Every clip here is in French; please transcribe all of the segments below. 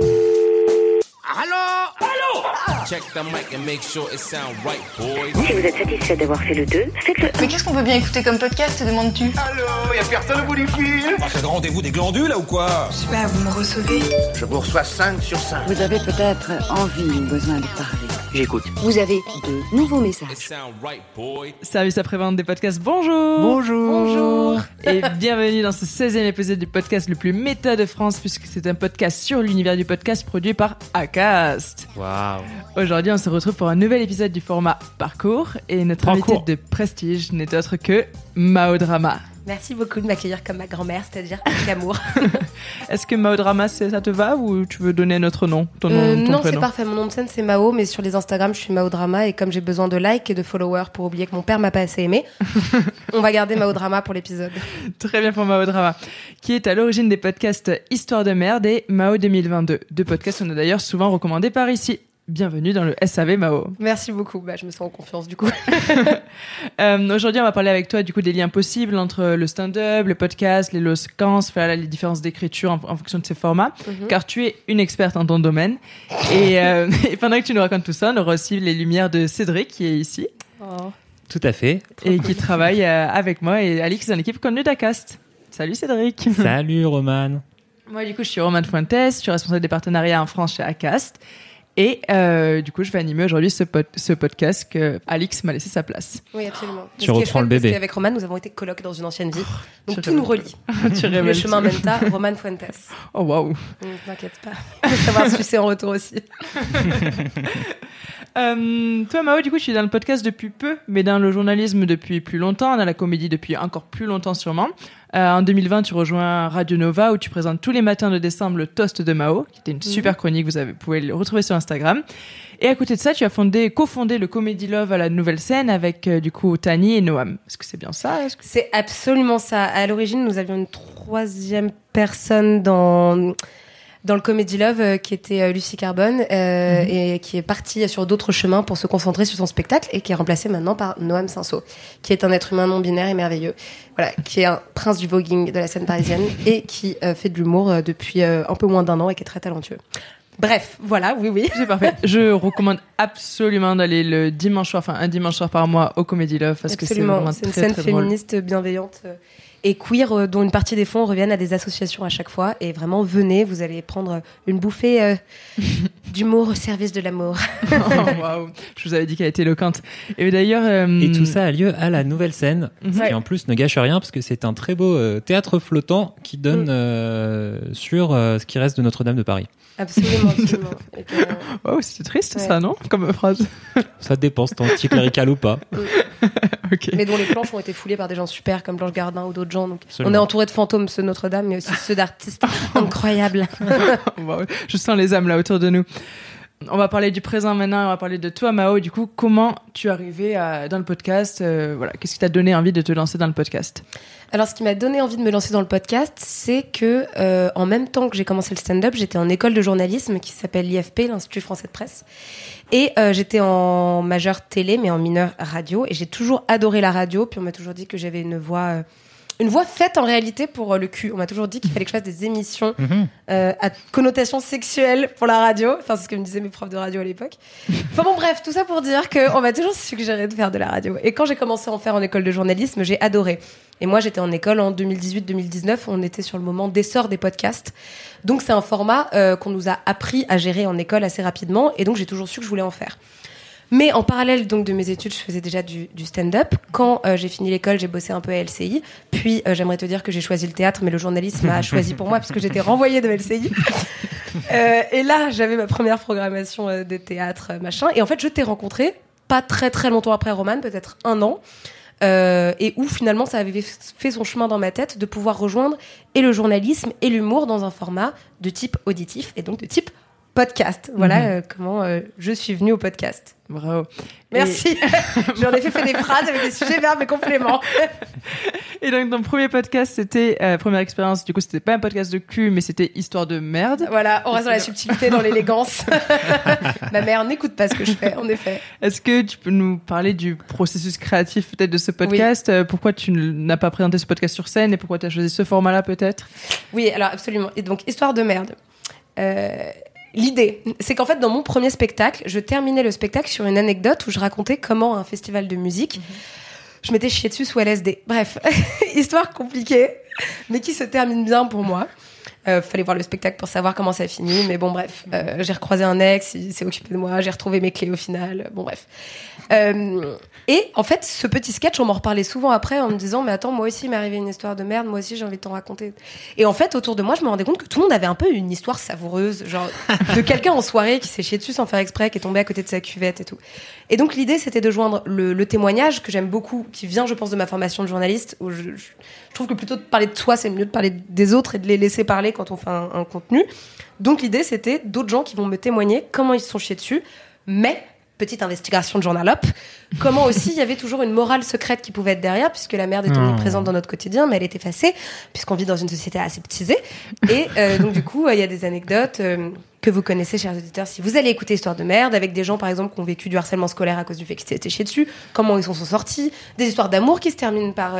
Allô? Allô? Check the mic and make sure it sound right, boys. Si vous êtes satisfait d'avoir fait le 2, faites-le. Mais qu'est-ce qu'on peut bien écouter comme podcast, te demandes-tu? Allô Y'a personne au bout du fil C'est le rendez-vous des glandus là ou quoi? Je sais pas, vous me recevez Je vous reçois 5 sur 5. Vous avez peut-être envie ou besoin de parler. J'écoute. Vous avez de nouveaux messages. sound right, boy. Service après-vente des podcasts, bonjour Bonjour. Bonjour Et bienvenue dans ce 16e épisode du podcast le plus méta de France, puisque c'est un podcast sur l'univers du podcast produit par Acast. Waouh. Aujourd'hui, on se retrouve pour un nouvel épisode du format Parcours, et notre Parcours. invité de prestige n'est autre que Mao Drama. Merci beaucoup de m'accueillir comme ma grand-mère, c'est-à-dire avec amour. Est-ce que Mao Drama, ça te va, ou tu veux donner notre nom ton nom, Euh, ton non, c'est parfait. Mon nom de scène, c'est Mao, mais sur les Instagram, je suis Mao Drama. Et comme j'ai besoin de likes et de followers pour oublier que mon père m'a pas assez aimé, on va garder Mao Drama pour l'épisode. Très bien pour Mao Drama, qui est à l'origine des podcasts Histoire de merde et Mao 2022. Deux podcasts qu'on a d'ailleurs souvent recommandés par ici. Bienvenue dans le SAV Mao. Merci beaucoup. Bah, je me sens en confiance du coup. Euh, Aujourd'hui, on va parler avec toi du coup des liens possibles entre le stand-up, le podcast, les low séquences, faire les différences d'écriture en, en fonction de ces formats, Mhm. car tu es une experte en ton domaine. Et, euh, et pendant que tu nous racontes tout ça, on aura aussi les lumières de Cédric qui est ici Oh. Tout à fait. et qui travaille euh, avec moi et Alix dans l'équipe connue d'Acast. Salut Cédric. Salut Roman. Moi, du coup, je suis Roman Fuentes, je suis responsable des partenariats en France chez Acast. Et euh, du coup, je vais animer aujourd'hui ce, pod- ce podcast que Alix m'a laissé sa place. Oui, absolument. Tu reprends le bébé. Parce qu'avec Roman, nous avons été colocs dans une ancienne vie. Donc Tu tout nous relie. tu Le chemin tout. Menta, Roman Fuentes. Oh waouh. Ne t'inquiète pas. Il faut savoir sucer en retour aussi. Euh, toi, Mao, du coup, tu es dans le podcast depuis peu, mais dans le journalisme depuis plus longtemps, dans la comédie depuis encore plus longtemps sûrement. Euh, en 2020, tu rejoins Radio Nova où tu présentes tous les matins de décembre le Toast de Mao, qui était une super chronique, vous avez, pouvez le retrouver sur Instagram. Et à côté de ça, tu as fondé, cofondé le Comedy Love à la nouvelle scène avec euh, du coup Tani et Noam. Est-ce que c'est bien ça? Que- C'est absolument ça. À l'origine, nous avions une troisième personne dans dans le Comedy Love euh, qui était euh, Lucie Carbone euh, et qui est partie sur d'autres chemins pour se concentrer sur son spectacle et qui est remplacée maintenant par Noam Sinso, qui est un être humain non binaire et merveilleux, voilà, qui est un prince du voguing de la scène parisienne et qui euh, fait de l'humour depuis euh, un peu moins d'un an et qui est très talentueux. Bref, voilà, oui, oui. C'est parfait. Je recommande absolument d'aller le dimanche soir, enfin un dimanche soir par mois au Comedy Love parce que c'est vraiment c'est une très, scène très drôle. féministe bienveillante euh, et queer euh, dont une partie des fonds reviennent à des associations à chaque fois. Et vraiment, venez, vous allez prendre une bouffée euh, d'humour au service de l'amour. Oh. Je vous avais dit qu'elle était éloquente. Et d'ailleurs, euh, Et tout ça a lieu à la nouvelle scène, ce Mhm. qui en plus ne gâche rien parce que c'est un très beau euh, théâtre flottant qui donne Mm. euh, sur euh, ce qui reste de Notre-Dame de Paris. Absolument, absolument. C'était triste Ouais. ça, non? Comme phrase. Ça dépend si t'es anticlérical ou pas. mais dont les planches ont été foulées par des gens super comme Blanche Gardin ou d'autres gens. Donc, on est entouré de fantômes, ceux de Notre-Dame, mais aussi ceux d'artistes incroyables. Waouh. Je sens les âmes là autour de nous. On va parler du présent maintenant, on va parler de toi Mao. Du coup, comment tu es arrivé à- dans le podcast euh, Voilà, qu'est-ce qui t'a donné envie de te lancer dans le podcast? Alors, ce qui m'a donné envie de me lancer dans le podcast, c'est que euh, en même temps que j'ai commencé le stand-up, j'étais en école de journalisme qui s'appelle l'IFP, l'Institut français de presse, et euh, j'étais en majeur télé, mais en mineur radio. Et j'ai toujours adoré la radio. Puis on m'a toujours dit que j'avais une voix, une voix faite en réalité pour euh, le cul. On m'a toujours dit qu'il fallait que je fasse des émissions Mhm. euh, à connotation sexuelle pour la radio. Enfin, c'est ce que me disaient mes profs de radio à l'époque. Enfin bon, bref, tout ça pour dire qu'on m'a toujours suggéré de faire de la radio. Et quand j'ai commencé à en faire en école de journalisme, j'ai adoré. Et moi, j'étais en école en 2018-2019. On était sur le moment d'essor des podcasts. Donc, c'est un format euh, qu'on nous a appris à gérer en école assez rapidement. Et donc, j'ai toujours su que je voulais en faire. Mais en parallèle donc de mes études, je faisais déjà du, du stand-up. Quand euh, j'ai fini l'école, j'ai bossé un peu à LCI. Puis euh, j'aimerais te dire que j'ai choisi le théâtre, mais le journalisme a choisi pour moi puisque j'étais renvoyée de LCI. Euh, et là, j'avais ma première programmation de théâtre, machin. Et en fait, je t'ai rencontré pas très très longtemps après Roman, peut-être un an. euh, et où finalement ça avait fait son chemin dans ma tête de pouvoir rejoindre et le journalisme et l'humour dans un format de type auditif et donc de type podcast. Voilà Mhm. euh, comment euh, je suis venue au podcast. Bravo. Merci. J'en ai fait, fait des phrases avec des sujets, verbes et compléments. Et donc, ton premier podcast, c'était, euh, première expérience, du coup, c'était pas un podcast de cul, mais c'était Histoire de merde. Voilà, on reste dans la subtilité, dans l'élégance. Ma mère n'écoute pas ce que je fais, en effet. Est-ce que tu peux nous parler du processus créatif peut-être de ce podcast? Euh, Pourquoi tu n'as pas présenté ce podcast sur scène et pourquoi tu as choisi ce format-là peut-être? Oui, alors absolument. Et donc, histoire de merde. Euh, L'idée, c'est qu'en fait, dans mon premier spectacle, je terminais le spectacle sur une anecdote où je racontais comment un festival de musique, je m'étais chié dessus sous LSD. Bref, histoire compliquée, mais qui se termine bien pour moi. Euh, fallait voir le spectacle pour savoir comment ça finit, mais bon, bref. Euh, j'ai recroisé un ex, il s'est occupé de moi, j'ai retrouvé mes clés au final. Bon, bref. Euh, et en fait, ce petit sketch, on m'en reparlait souvent après en me disant, mais attends, moi aussi, il m'est arrivé une histoire de merde, moi aussi, j'ai envie de t'en raconter. Et en fait, autour de moi, je me rendais compte que tout le monde avait un peu une histoire savoureuse, genre de quelqu'un en soirée qui s'est chié dessus sans faire exprès, qui est tombé à côté de sa cuvette et tout. Et donc, l'idée, c'était de joindre le, le témoignage que j'aime beaucoup, qui vient, je pense, de ma formation de journaliste, où je, je- je trouve que plutôt de parler de soi, c'est mieux de parler des autres et de les laisser parler quand on fait un, un contenu. Donc, l'idée, c'était d'autres gens qui vont me témoigner comment ils se sont chiés dessus, mais petite investigation de journalope, comment aussi il y avait toujours une morale secrète qui pouvait être derrière, puisque la merde est omniprésente dans notre quotidien, mais elle est effacée, puisqu'on vit dans une société aseptisée. Et euh, donc, du coup, euh, il y a des anecdotes euh, que vous connaissez, chers auditeurs, si vous allez écouter Histoire de merde, avec des gens, par exemple, qui ont vécu du harcèlement scolaire à cause du fait qu'ils s'étaient chiés dessus, comment ils s'en sont sortis, des histoires d'amour qui se terminent par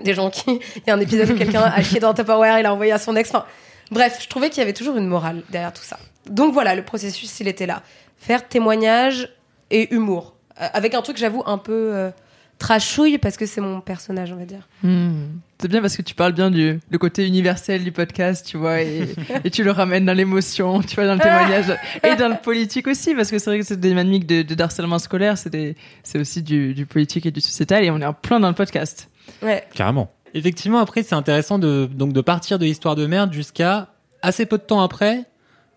des gens qui... Il y a un épisode où quelqu'un a chié dans Tupperware, il a envoyé à son ex. Enfin, bref, je trouvais qu'il y avait toujours une morale derrière tout ça. Donc voilà, le processus, il était là. Faire témoignage et humour. Euh, avec un truc, j'avoue, un peu euh, trashouille, parce que c'est mon personnage, on va dire. Hmm. C'est bien parce que tu parles bien du le côté universel du podcast, tu vois, et, et tu le ramènes dans l'émotion, tu vois, dans le témoignage et dans le politique aussi, parce que c'est vrai que c'est des dynamiques de, de harcèlement scolaire, c'est des- c'est aussi du, du politique et du sociétal, et on est en plein dans le podcast. Ouais. Carrément. Effectivement, après, c'est intéressant de, donc, de partir de Histoire de merde jusqu'à assez peu de temps après.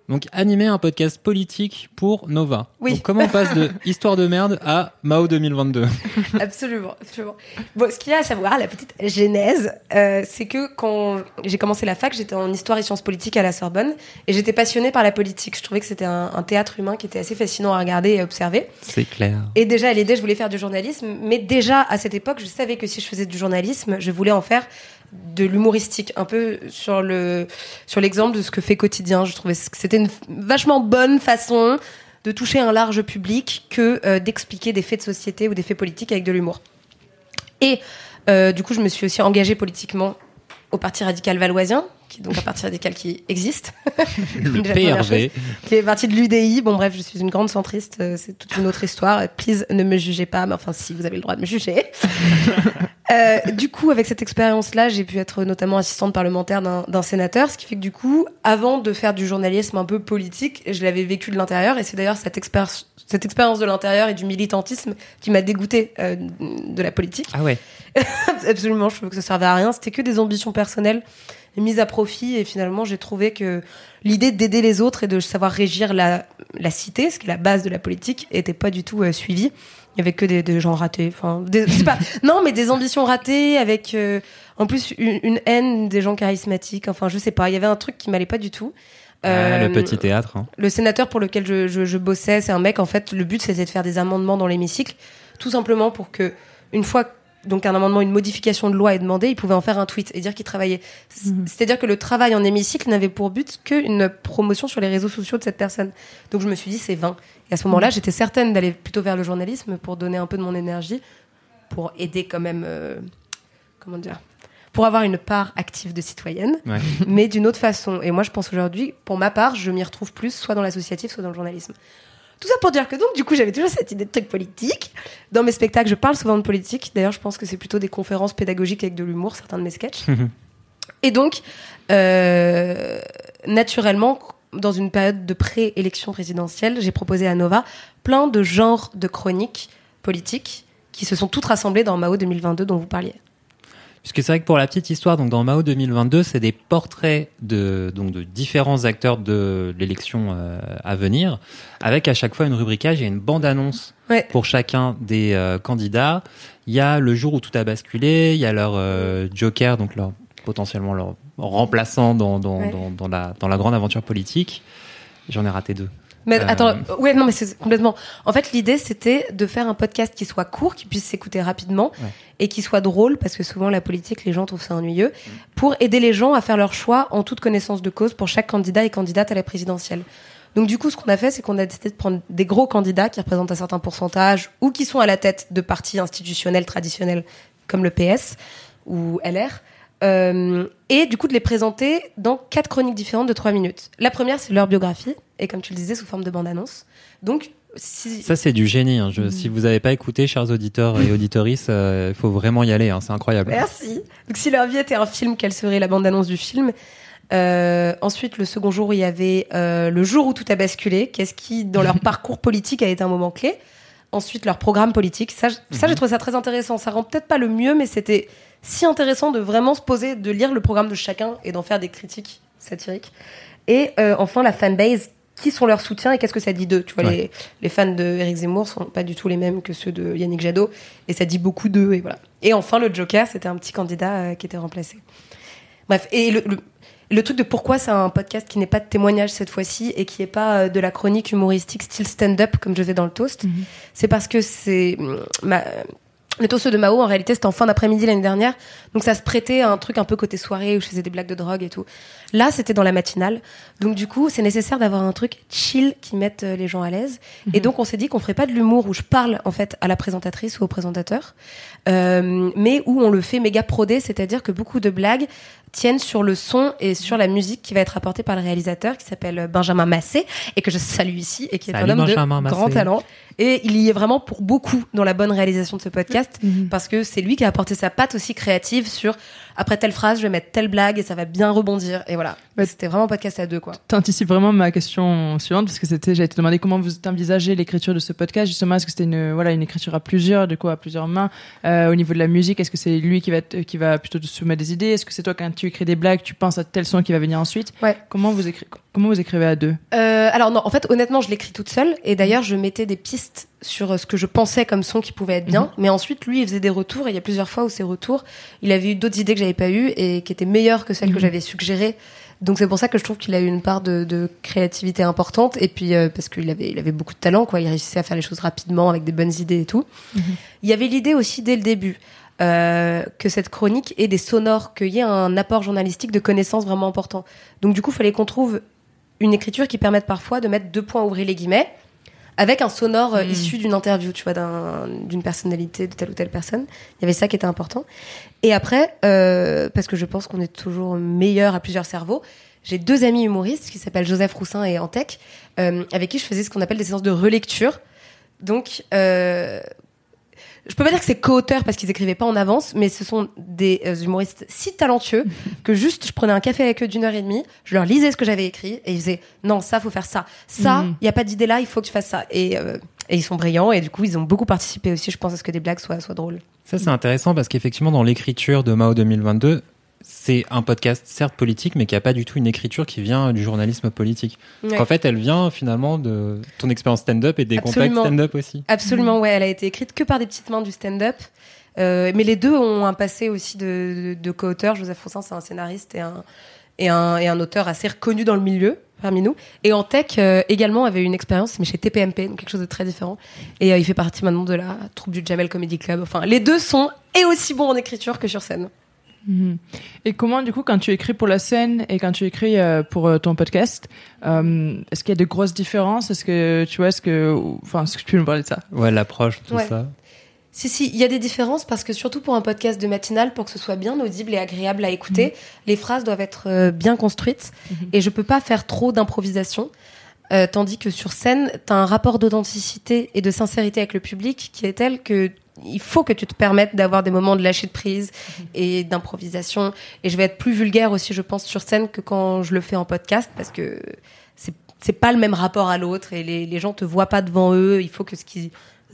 Donc, animer un podcast politique pour Nova. Oui. Donc, comment on passe de Histoire de merde à Mao 2022 Absolument, absolument. Bon, ce qu'il y a à savoir, la petite genèse, euh, c'est que quand j'ai commencé la fac, j'étais en histoire et sciences politiques à la Sorbonne, et j'étais passionnée par la politique. Je trouvais que c'était un, un théâtre humain qui était assez fascinant à regarder et à observer. C'est clair. Et déjà, à l'idée, je voulais faire du journalisme, mais déjà à cette époque, je savais que si je faisais du journalisme, je voulais en faire de l'humoristique, un peu sur le sur l'exemple de ce que fait quotidien. Je trouvais que c'était une vachement bonne façon de toucher un large public que euh, d'expliquer des faits de société ou des faits politiques avec de l'humour. Et euh, du coup, je me suis aussi engagée politiquement au Parti radical valoisien, qui est donc un parti radical qui existe. Le PRV. qui est partie de l'UDI. Bon, bref, je suis une grande centriste. euh, C'est toute une autre histoire. Please, ne me jugez pas. Mais enfin, si, vous avez le droit de me juger. Euh, du coup, avec cette expérience-là, j'ai pu être notamment assistante parlementaire d'un sénateur, ce qui fait que du coup, avant de faire du journalisme un peu politique, je l'avais vécu de l'intérieur. Et c'est d'ailleurs cette, expérience- cette expérience de l'intérieur et du militantisme qui m'a dégoûtée euh, de la politique. Ah ouais. Absolument, je trouvais que ça servait à rien. C'était que des ambitions personnelles mises à profit. Et finalement, j'ai trouvé que l'idée d'aider les autres et de savoir régir la, la cité, ce qui est la base de la politique, était pas du tout euh, suivie. Il y avait que des, des gens ratés. Enfin, des- pas, non, mais des ambitions ratées avec, euh, en plus, une, une haine des gens charismatiques. Enfin, je sais pas. Il y avait un truc qui m'allait pas du tout. Ah, Euh, le petit théâtre. hein. le sénateur pour lequel je, je, je bossais, c'est un mec, en fait, le but c'était de faire des amendements dans l'hémicycle, tout simplement pour que, une fois donc un amendement, une modification de loi est demandée, il pouvait en faire un tweet et dire qu'il travaillait. C- C'est-à-dire que le travail en hémicycle n'avait pour but qu'une promotion sur les réseaux sociaux de cette personne. Donc je me suis dit, c'est vain. Et à ce moment-là, j'étais certaine d'aller plutôt vers le journalisme pour donner un peu de mon énergie, pour aider quand même, euh, comment dire, pour avoir une part active de citoyenne Ouais. mais d'une autre façon. Et moi, je pense aujourd'hui, pour ma part, je m'y retrouve plus soit dans l'associatif, soit dans le journalisme. Tout ça pour dire que donc, du coup, j'avais toujours cette idée de truc politique. Dans mes spectacles, je parle souvent de politique. D'ailleurs, je pense que c'est plutôt des conférences pédagogiques avec de l'humour, certains de mes sketchs. Et donc, euh, naturellement, dans une période de pré-élection présidentielle, j'ai proposé à Nova plein de genres de chroniques politiques qui se sont toutes rassemblées dans Mao 2022 dont vous parliez. Puisque c'est vrai que pour la petite histoire, donc dans Mao 2022, c'est des portraits de donc de différents acteurs de l'élection euh, à venir, avec à chaque fois une rubricage et une bande annonce Ouais. pour chacun des euh, candidats. Il y a le jour où tout a basculé, il y a leur euh, joker, donc leur potentiellement leur remplaçant dans dans, Ouais. dans, dans la dans la grande aventure politique. J'en ai raté deux. Mais Euh. attends, ouais, non, mais c'est complètement. En fait, l'idée, c'était de faire un podcast qui soit court, qui puisse s'écouter rapidement Ouais. et qui soit drôle, parce que souvent, la politique, les gens trouvent ça ennuyeux, pour aider les gens à faire leur choix en toute connaissance de cause pour chaque candidat et candidate à la présidentielle. Donc, du coup, ce qu'on a fait, c'est qu'on a décidé de prendre des gros candidats qui représentent un certain pourcentage ou qui sont à la tête de partis institutionnels traditionnels comme le PS ou LR. Euh, et du coup de les présenter dans quatre chroniques différentes de trois minutes. La première, c'est leur biographie, et comme tu le disais, sous forme de bande-annonce. Donc, si... Ça c'est du génie. hein. Je, Si vous n'avez pas écouté, chers auditeurs et auditorices, euh, il faut vraiment y aller. hein. C'est incroyable. Merci. Donc, si leur vie était un film, quelle serait la bande-annonce du film? Euh, Ensuite, le second jour, il y avait euh, le jour où tout a basculé. Qu'est-ce qui, dans leur parcours politique, a été un moment clé? Ensuite, leur programme politique. Ça, j'ai trouvé ça très intéressant. Ça rend peut-être pas le mieux, mais c'était si intéressant de vraiment se poser, de lire le programme de chacun et d'en faire des critiques satiriques. Et euh, enfin, la fanbase. Qui sont leurs soutiens et qu'est-ce que ça dit d'eux Tu vois, Ouais. les, les fans de Eric Zemmour sont pas du tout les mêmes que ceux de Yannick Jadot, et ça dit beaucoup d'eux, et voilà. Et enfin, le Joker, c'était un petit candidat euh, qui était remplacé. Bref, et le, le, le truc de pourquoi c'est un podcast qui n'est pas de témoignage cette fois-ci et qui est pas euh, de la chronique humoristique style stand-up comme je faisais dans le toast, c'est parce que c'est ma- le toast de Mao en réalité c'était en fin d'après-midi l'année dernière, donc ça se prêtait à un truc un peu côté soirée où je faisais des blagues de drogue et tout. Là c'était dans la matinale, donc du coup c'est nécessaire d'avoir un truc chill qui mette euh, les gens à l'aise. Et donc on s'est dit qu'on ferait pas de l'humour où je parle en fait à la présentatrice ou au présentateur, euh, mais où on le fait méga prodé, c'est-à-dire que beaucoup de blagues tiennent sur le son et sur la musique qui va être apportée par le réalisateur qui s'appelle Benjamin Massé et que je salue ici et qui est Salut, un homme Benjamin de grand talent. Et il y est vraiment pour beaucoup dans la bonne réalisation de ce podcast parce que c'est lui qui a apporté sa patte aussi créative sur après telle phrase, je vais mettre telle blague et ça va bien rebondir. Et voilà. C'était vraiment podcast à deux, quoi. T'anticipes vraiment ma question suivante parce que c'était, j'allais te demander comment vous envisagez l'écriture de ce podcast. Justement, est-ce que c'était une, voilà, une écriture à plusieurs, de quoi à plusieurs mains Euh, Au niveau de la musique, est-ce que c'est lui qui va, te- qui va plutôt te soumettre des idées? Est-ce que c'est toi quand tu écris des blagues, tu penses à tel son qui va venir ensuite? Ouais. Comment vous écrivez, comment vous écrivez à deux Euh, alors non, en fait, honnêtement, je l'écris toute seule. Et d'ailleurs, je mettais des pistes sur euh, ce que je pensais comme son qui pouvait être bien. Mais ensuite, lui, il faisait des retours. Et il y a plusieurs fois où ces retours, il avait eu d'autres idées que j'avais pas eues et qui étaient meilleures que celles que j'avais suggérées. Donc c'est pour ça que je trouve qu'il a eu une part de, de créativité importante. Et puis euh, parce qu'il avait, il avait beaucoup de talent, quoi. Il réussissait à faire les choses rapidement avec des bonnes idées et tout. Il y avait l'idée aussi dès le début. euh, que cette chronique ait des sonores, qu'il y ait un apport journalistique de connaissances vraiment important. Donc du coup, il fallait qu'on trouve une écriture qui permette parfois de mettre deux points ouvrés les guillemets avec un sonore euh, Mm. issu d'une interview, tu vois, d'un- d'une personnalité de telle ou telle personne. Il y avait ça qui était important. Et après, euh, parce que je pense qu'on est toujours meilleur à plusieurs cerveaux, j'ai deux amis humoristes qui s'appellent Joseph Roussin et Antec, euh, avec qui je faisais ce qu'on appelle des séances de relecture. Donc, euh, je peux pas dire que c'est co-auteurs parce qu'ils écrivaient pas en avance, mais ce sont des euh, humoristes si talentueux que juste je prenais un café avec eux d'une heure et demie, je leur lisais ce que j'avais écrit et ils faisaient non ça faut faire ça, ça il Mhm. y a pas d'idée là, il faut que tu fasses ça et, euh, et ils sont brillants et du coup ils ont beaucoup participé aussi, je pense à ce que des blagues soient soient drôles. Ça, c'est intéressant parce qu'effectivement, dans l'écriture de Mao 2022, c'est un podcast certes politique, mais qui a pas du tout une écriture qui vient du journalisme politique. Ouais. En fait, elle vient finalement de ton expérience stand-up et des Absolument. contacts stand-up aussi. Absolument, ouais. Elle a été écrite que par des petites mains du stand-up. Euh, mais les deux ont un passé aussi de, de, de co-auteur. Joseph Roussin, c'est un scénariste et un, et, un, et un auteur assez reconnu dans le milieu parmi nous. Et en tech, euh, également, avait une expérience, mais chez TPMP, donc quelque chose de très différent. Et euh, il fait partie maintenant de la troupe du Jamel Comedy Club. Enfin, les deux sont et aussi bons en écriture que sur scène. Mhm. Et comment, du coup, quand tu écris pour la scène et quand tu écris euh, pour euh, ton podcast, euh, est-ce qu'il y a de grosses différences? Est-ce que tu vois, est-ce que, enfin, est-ce que tu peux nous parler de ça? Ouais, l'approche, tout Ouais. ça. Si, si, il y a des différences parce que surtout pour un podcast de matinale, pour que ce soit bien audible et agréable à écouter, les phrases doivent être euh, bien construites et je peux pas faire trop d'improvisation. Euh, tandis que sur scène, tu as un rapport d'authenticité et de sincérité avec le public qui est tel que il faut que tu te permettes d'avoir des moments de lâcher de prise et d'improvisation. Et je vais être plus vulgaire aussi, je pense, sur scène que quand je le fais en podcast parce que c'est c'est pas le même rapport à l'autre et les, les gens te voient pas devant eux. Il faut que ce qu'ils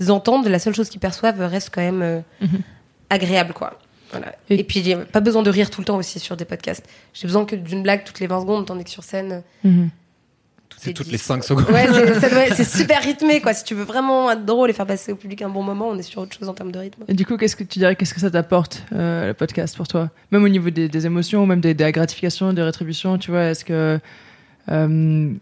entendent, la seule chose qu'ils perçoivent reste quand même euh, Mhm. agréable, quoi. Voilà. Et- Et, puis, j'ai pas besoin de rire tout le temps aussi sur des podcasts. J'ai besoin que d'une blague toutes les 20 secondes, tandis que sur scène, Mhm. C'est toutes 10. les 5 secondes. Ouais, c'est- super rythmé, quoi. Si tu veux vraiment être drôle et faire passer au public un bon moment, on est sur autre chose en termes de rythme. Et du coup, qu'est-ce que tu dirais, qu'est-ce que ça t'apporte, euh, le podcast pour toi? Même au niveau des, des émotions, même des, de la gratification, des rétributions, tu vois, est-ce que. euh, même,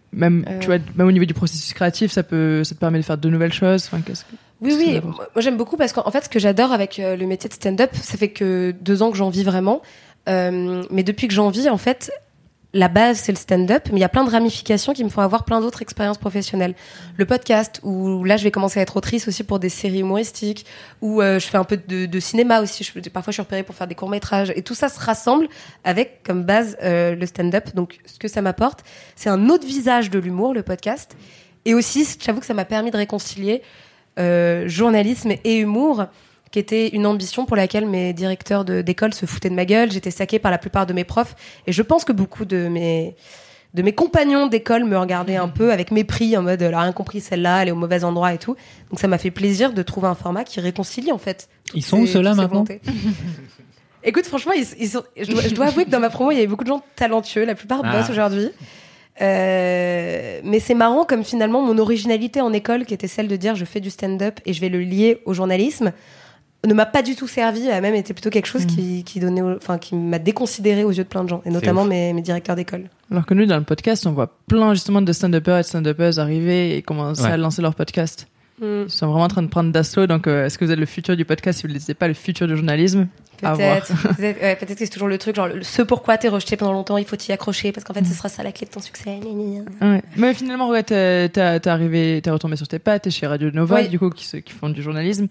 Euh. tu vois, même au niveau du processus créatif, ça, peut, ça te permet de faire de nouvelles choses? Enfin, qu'est-ce que... Oui, Qu'est-ce oui. Moi, j'aime beaucoup parce qu'en en fait, ce que j'adore avec euh, le métier de stand-up, ça fait que deux ans que j'en vis vraiment. Euh, mais depuis que j'en vis, en fait, la base, c'est le stand-up. Mais il y a plein de ramifications qui me font avoir plein d'autres expériences professionnelles. Le podcast, où là, je vais commencer à être autrice aussi pour des séries humoristiques, où euh, je fais un peu de, cinéma aussi. Je, parfois, je suis repérée pour faire des courts-métrages. Et tout ça se rassemble avec comme base euh, le stand-up. Donc, ce que ça m'apporte, c'est un autre visage de l'humour, le podcast. Et aussi, j'avoue que ça m'a permis de réconcilier euh, journalisme et humour, qui était une ambition pour laquelle mes directeurs de- d'école se foutaient de ma gueule. J'étais saquée par la plupart de mes profs. Et je pense que beaucoup de mes, de mes compagnons d'école me regardaient un peu avec mépris, en mode, elle a rien compris celle-là, elle est au mauvais endroit et tout. Donc ça m'a fait plaisir de trouver un format qui réconcilie, en fait. Ils sont où ceux-là maintenant. Écoute, franchement, ils, ils sont- je, dois, je dois avouer que dans ma promo, il y avait beaucoup de gens talentueux. La plupart Ah. bossent aujourd'hui. Euh, mais c'est marrant comme finalement mon originalité en école, qui était celle de dire je fais du stand-up et je vais le lier au journalisme, ne m'a pas du tout servi. Elle a même été plutôt quelque chose qui, qui donnait, au- enfin, qui m'a déconsidéré aux yeux de plein de gens, et notamment mes, mes directeurs d'école. Alors que nous, dans le podcast, on voit plein justement de stand-uppers et de stand-uppers arriver et commencer Ouais. à lancer leur podcast. Hmm, Ils sont vraiment en train de prendre d'assaut. Donc, euh, est-ce que vous êtes le futur du podcast? Si vous n'êtes pas le futur du journalisme. Peut-être, peut-être ouais, que c'est toujours le truc, genre ce pourquoi t'es rejeté pendant longtemps, il faut t'y accrocher parce qu'en fait ce sera ça la clé de ton succès. Ouais. Mais finalement, ouais, t'es arrivé, t'es retombé sur tes pattes, t'es chez Radio Nova, Oui. du coup, qui, font du journalisme.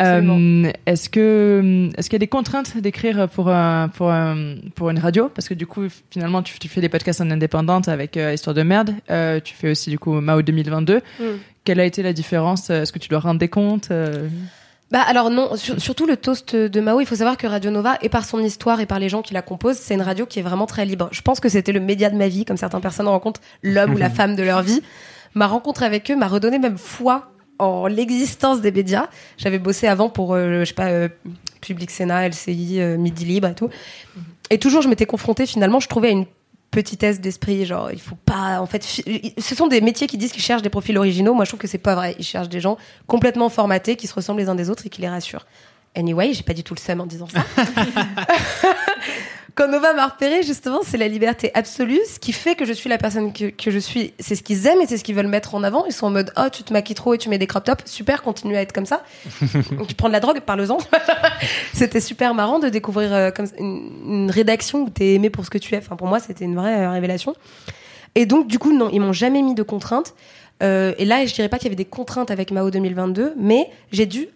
Euh, est-ce que, est-ce qu'il y a des contraintes d'écrire pour un, pour un, pour une radio? Parce que du coup, finalement, tu, tu fais des podcasts en indépendante avec euh, Histoire de merde. Euh, tu fais aussi du coup Mao 2022. Hmm. Quelle a été la différence? Est-ce que tu dois rendre des comptes Bah alors non, sur- surtout le toast de Mao, il faut savoir que Radio Nova, et par son histoire et par les gens qui la composent, c'est une radio qui est vraiment très libre. Je pense que c'était le média de ma vie, comme certaines personnes rencontrent l'homme ou la femme de leur vie. Ma rencontre avec eux m'a redonné même foi en l'existence des médias. J'avais bossé avant pour, euh, je sais pas, euh, Public Sénat, LCI, euh, Midi Libre et tout. Et toujours, je m'étais confrontée finalement, je trouvais à une petitesse d'esprit, genre il faut pas, en fait, ce sont des métiers qui disent qu'ils cherchent des profils originaux. Moi, je trouve que c'est pas vrai. Ils cherchent des gens complètement formatés, qui se ressemblent les uns des autres et qui les rassurent. Anyway, j'ai pas du tout le seum en disant ça. Quand Nova m'a repéré, justement, c'est la liberté absolue. Ce qui fait que je suis la personne que, que je suis, c'est ce qu'ils aiment et c'est ce qu'ils veulent mettre en avant. Ils sont en mode, oh, tu te maquilles trop et tu mets des crop tops. Super, continue à être comme ça. Tu prends de la drogue, parle-en. c'était super marrant de découvrir euh, comme une, une rédaction où t'es aimé pour ce que tu es. Enfin, pour moi, c'était une vraie euh, révélation. Et donc, du coup, non, ils m'ont jamais mis de contraintes. Euh, et là, je dirais pas qu'il y avait des contraintes avec Mao 2022, mais j'ai dû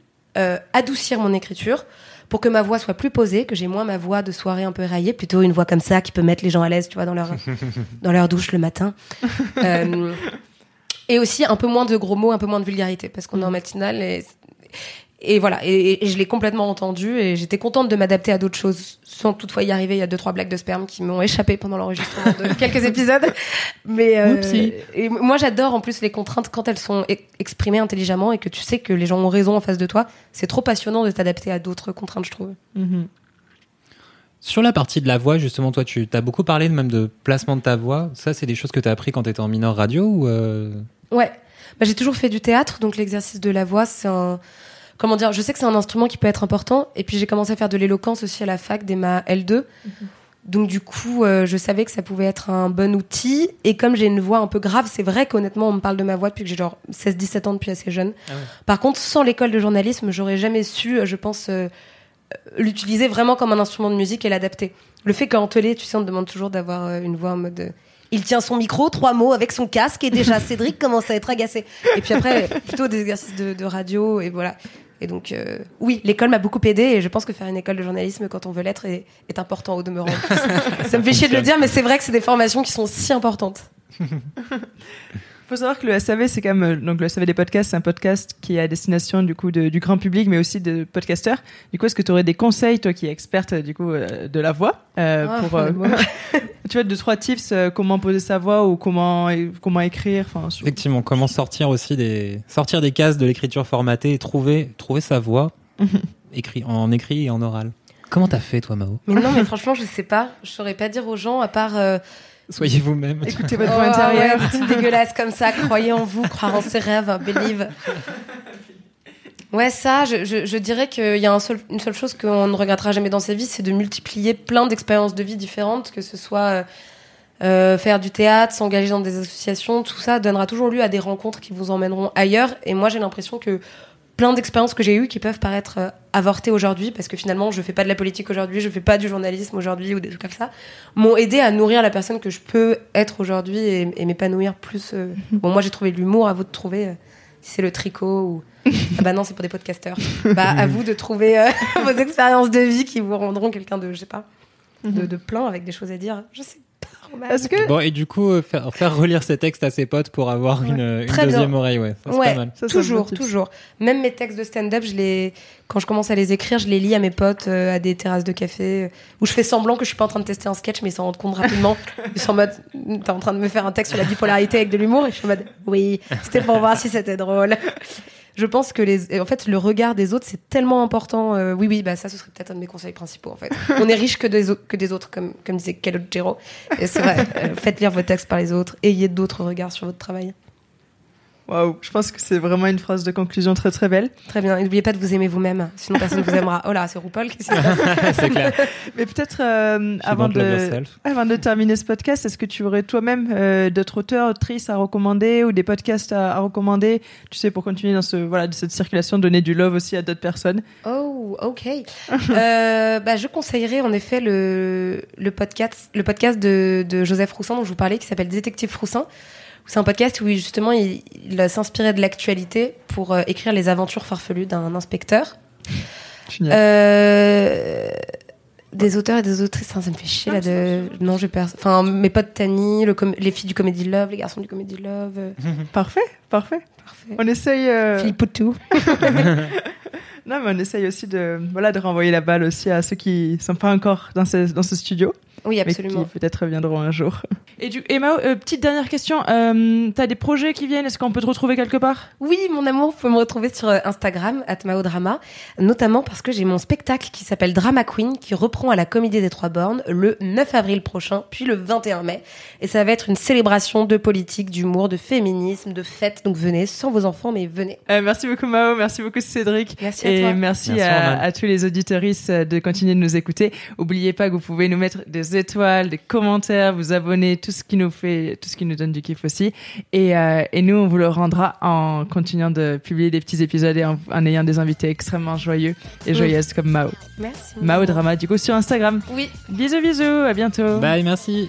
adoucir mon écriture pour que ma voix soit plus posée, que j'ai moins ma voix de soirée un peu éraillée, plutôt une voix comme ça qui peut mettre les gens à l'aise, tu vois, dans leur, dans leur douche le matin. Euh, et aussi un peu moins de gros mots, un peu moins de vulgarité, parce qu'on est en matinale et, et voilà. Et, et je l'ai complètement entendu et j'étais contente de m'adapter à d'autres choses, sans toutefois y arriver. Il y a deux trois blagues de sperme qui m'ont échappé pendant l'enregistrement de quelques épisodes. Mais euh, et moi j'adore en plus les contraintes quand elles sont e- exprimées intelligemment et que tu sais que les gens ont raison en face de toi. C'est trop passionnant de t'adapter à d'autres contraintes, je trouve. mhm. Sur la partie de la voix, justement, toi, tu as beaucoup parlé de même de placement de ta voix. Ça, c'est des choses que tu as appris quand tu étais en mineur radio ou euh, Ouais, bah, j'ai toujours fait du théâtre, donc l'exercice de la voix, c'est un. Comment dire Je sais que c'est un instrument qui peut être important. Et puis j'ai commencé à faire de l'éloquence aussi à la fac dès ma L2. Donc du coup, euh, je savais que ça pouvait être un bon outil. Et comme j'ai une voix un peu grave, c'est vrai qu'honnêtement, on me parle de ma voix depuis que j'ai genre 16-17 ans, depuis assez jeune. Ah ouais. Par contre, sans l'école de journalisme, j'aurais jamais su, euh, je pense, euh, l'utiliser vraiment comme un instrument de musique et l'adapter. Le fait qu'en télé, tu sais, on te demande toujours d'avoir une voix en mode... euh, il tient son micro, trois mots avec son casque et déjà Cédric commence à être agacé. Et puis après, plutôt des exercices de, de radio et voilà. Et donc, euh, oui, l'école m'a beaucoup aidé et je pense que faire une école de journalisme quand on veut l'être est, est important au demeurant. Ça me fait chier de le dire, mais c'est vrai que c'est des formations qui sont si importantes. faut savoir que le SAV, c'est quand même euh, donc le SAV des podcasts, c'est un podcast qui est à destination du coup de- du grand public, mais aussi de podcasteurs. Du coup, est-ce que tu aurais des conseils, toi qui es experte du coup euh, de la voix, euh, Ah, pour euh, tu vois deux trois tips, euh, comment poser sa voix ou comment comment écrire, enfin sur- effectivement comment sortir aussi des sortir des cases de l'écriture formatée et trouver trouver sa voix écrit en écrit et en oral. Comment t'as fait, toi, Mao? Mais non, mais franchement, je sais pas. Je saurais pas dire aux gens, à part. Soyez vous-même. Écoutez votre oh, voix intérieure. ouais, dégueulasses comme ça. Croyez en vous, croire en ses rêves, believe. Ouais, ça, je, je, je dirais qu'il y a un seul, une seule chose qu'on ne regrettera jamais dans sa vie, c'est de multiplier plein d'expériences de vie différentes, que ce soit euh, euh, faire du théâtre, s'engager dans des associations, tout ça donnera toujours lieu à des rencontres qui vous emmèneront ailleurs. Et moi, j'ai l'impression que plein d'expériences que j'ai eues qui peuvent paraître euh, avortées aujourd'hui, parce que finalement, je fais pas de la politique aujourd'hui, je fais pas du journalisme aujourd'hui ou des trucs comme ça, m'ont aidé à nourrir la personne que je peux être aujourd'hui et, et m'épanouir plus. euh. Bon, moi, j'ai trouvé de l'humour, à vous de trouver. euh, si c'est le tricot ou ah bah non c'est pour des podcasteurs bah à vous de trouver vos expériences de vie qui vous rendront quelqu'un de je sais pas de, de plein avec des choses à dire je sais que Bon, et du coup, euh, faire, faire relire ces textes à ses potes pour avoir une, une Très deuxième bien. oreille, ouais. Ça, c'est Ouais. pas mal. Ça, toujours toujours même mes textes de stand-up je les quand je commence à les écrire je les lis à mes potes euh, à des terrasses de café euh, où je fais semblant que je suis pas en train de tester un sketch mais ils s'en rendent compte rapidement ils sont en mode t'es en train de me faire un texte sur la bipolarité avec de l'humour et je suis en mode oui c'était pour voir si c'était drôle je pense que les en fait le regard des autres c'est tellement important Euh, oui oui bah ça ce serait peut-être un de mes conseils principaux en fait. On est riche que des autres que des autres comme comme disait Calogero et c'est vrai Euh, faites lire vos textes par les autres ayez d'autres regards sur votre travail Waouh, je pense que c'est vraiment une phrase de conclusion très très belle. Très bien. Et n'oubliez pas de vous aimer vous-même, sinon personne ne vous aimera. Oh là, c'est RuPaul qui s'est c'est clair. Mais peut-être euh, avant de yourself. avant de terminer ce podcast, est-ce que tu aurais toi-même euh, d'autres auteurs, autrices à recommander ou des podcasts à, à recommander, tu sais, pour continuer dans ce voilà cette circulation, donner du love aussi à d'autres personnes. Oh, ok. Euh, bah, je conseillerais en effet le, le podcast, le podcast de, de Joseph Roussin dont je vous parlais, qui s'appelle Détective Roussin. C'est un podcast où justement il, il s'inspirait de l'actualité pour euh, écrire les aventures farfelues d'un inspecteur. Génial. Euh, des auteurs et des autrices, hein, ça me fait chier là de. Non, j'ai perdu. Enfin, mes potes Tani, le com- les filles du Comedy Love, les garçons du Comedy Love. euh, Parfait, parfait. parfait. On essaye. euh, Philippe Poutou. Non, mais on essaye aussi de voilà de renvoyer la balle aussi à ceux qui sont pas encore dans ce dans ce studio. Oui, mais absolument. qui peut-être viendront un jour. Et du Emma, euh, petite dernière question, euh, t'as des projets qui viennent Est-ce qu'on peut te retrouver quelque part? Oui, mon amour, vous pouvez me retrouver sur euh, Instagram, @maodrama, notamment parce que j'ai mon spectacle qui s'appelle Drama Queen, qui reprend à la Comédie des Trois Bornes le 9 avril prochain, puis le 21 mai. Et ça va être une célébration de politique, d'humour, de féminisme, de fête. Donc venez, sans vos enfants, mais venez. Euh, Merci beaucoup Mao, merci beaucoup Cédric. Merci à Et toi. merci, Merci, à, tous les auditeuristes de continuer de nous écouter. Oubliez pas que vous pouvez nous mettre des étoiles, des commentaires, vous abonner, tout ce qui nous fait, tout ce qui nous donne du kiff aussi. Et, euh, et nous, on vous le rendra en continuant de publier des petits épisodes et en, en ayant des invités extrêmement joyeux et joyeuses comme Mao. Merci. Mao Drama, du coup, sur Instagram. Oui. Bisous, bisous, à bientôt. Bye, merci.